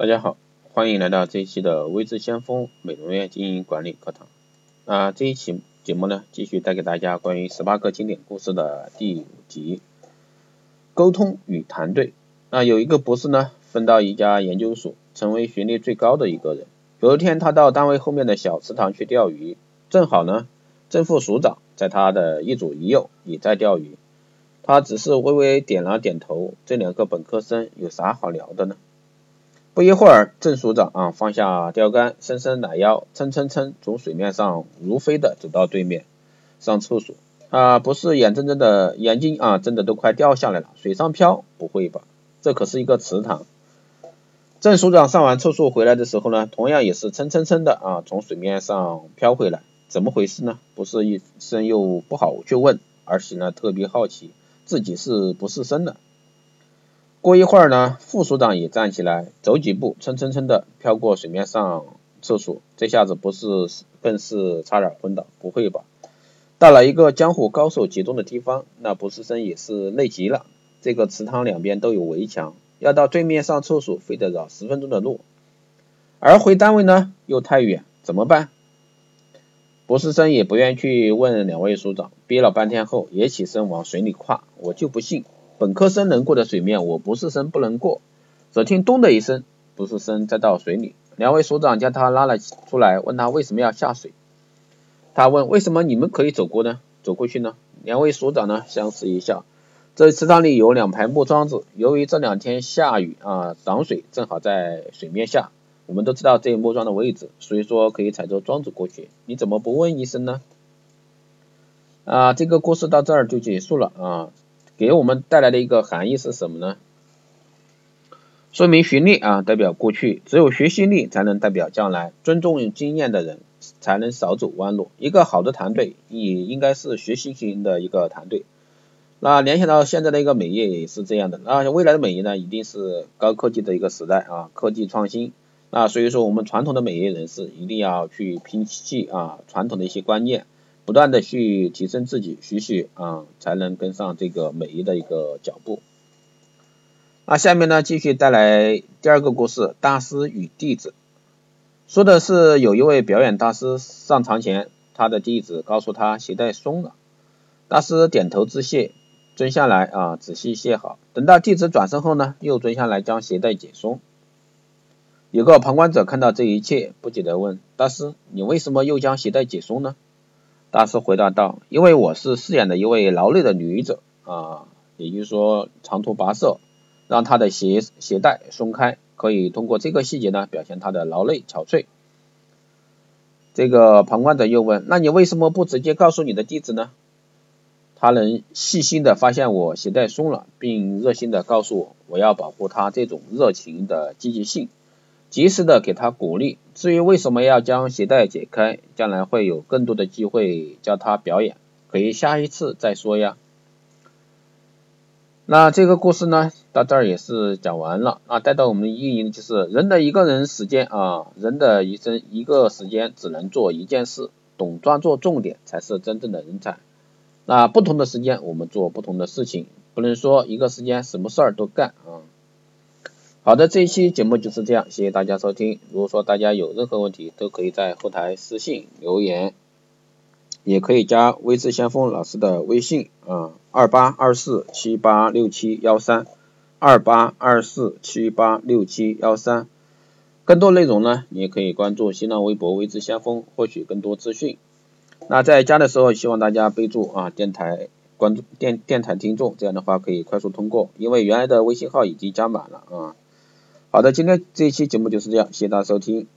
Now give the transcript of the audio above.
大家好，欢迎来到这一期的微智先锋美容院经营管理课堂。啊，这一期节目呢，继续带给大家关于十八个经典故事的第五集，沟通与团队。那有一个博士呢，分到一家研究所，成为学历最高的一个人。有一天，他到单位后面的小池塘去钓鱼，正好呢，正副署长在他的一左一右也在钓鱼，他只是微微点了点头。这两个本科生有啥好聊的呢？不一会儿，郑署长啊放下钓竿，伸伸懒腰，蹭蹭蹭从水面上如飞的走到对面上厕所啊，不是眼睁睁的眼睛啊睁的都快掉下来了，水上漂？不会吧，这可是一个池塘。郑署长上完厕所回来的时候呢，同样也是蹭蹭蹭的啊从水面上飘回来，怎么回事呢？不是一生又不好去问，而是呢特别好奇自己是不是生的。过一会儿呢，副署长也站起来，走几步，蹭蹭蹭的飘过水面上厕所，这下子不是更是差点昏倒？不会吧？到了一个江湖高手集中的地方，那博士生也是累极了。这个池塘两边都有围墙，要到对面上厕所，非得绕十分钟的路，而回单位呢又太远，怎么办？博士生也不愿去问两位署长，憋了半天后也起身往水里跨，我就不信。本科生能过的水面，我不是生不能过。只听咚的一声，不是生再到水里。两位所长将他拉了出来，问他为什么要下水。他问为什么你们可以走过呢？走过去呢？两位所长呢相视一笑。这池塘里有两排木桩子，由于这两天下雨啊涨水，正好在水面下。我们都知道这木桩的位置，所以说可以踩着桩子过去。你怎么不问一声呢？啊，这个故事到这儿就结束了啊。给我们带来的一个含义是什么呢？说明学历啊代表过去，只有学习力才能代表将来。尊重经验的人才能少走弯路。一个好的团队也应该是学习型的一个团队。那联想到现在的一个美业也是这样的。那未来的美业呢，一定是高科技的一个时代啊，科技创新。那所以说，我们传统的美业人士一定要去摒弃啊传统的一些观念。不断的去提升自己，学习啊，才能跟上这个美业的一个脚步。那下面呢，继续带来第二个故事：大师与弟子。说的是有一位表演大师上场前，他的弟子告诉他鞋带松了，大师点头致谢，蹲下来啊，仔细系好。等到弟子转身后呢，又蹲下来将鞋带解松。有个旁观者看到这一切，不解的问：大师，你为什么又将鞋带解松呢？大师回答道：“因为我是饰演的一位劳累的女子啊，也就是说长途跋涉，让她的鞋鞋带松开，可以通过这个细节呢表现她的劳累憔悴。”这个旁观者又问：“那你为什么不直接告诉你的弟子呢？他能细心的发现我鞋带松了，并热心的告诉我，我要保护他这种热情的积极性。”及时的给他鼓励。至于为什么要将鞋带解开，将来会有更多的机会教他表演，可以下一次再说呀。那这个故事呢，到这儿也是讲完了。那带到我们的意义就是人的一个人时间啊，人的一生一个时间只能做一件事，懂抓住重点才是真正的人才。那不同的时间我们做不同的事情，不能说一个时间什么事儿都干啊。好的，这一期节目就是这样，谢谢大家收听。如果说大家有任何问题，都可以在后台私信留言，也可以加微智先锋老师的微信啊，二八二四七八六七幺三，二八二四七八六七幺三。更多内容呢，你也可以关注新浪微博微智先锋，获取更多资讯。那在加的时候，希望大家备注啊，电台关注电电台听众，这样的话可以快速通过，因为原来的微信号已经加满了啊。好的，今天这一期节目就是这样，谢谢大家收听。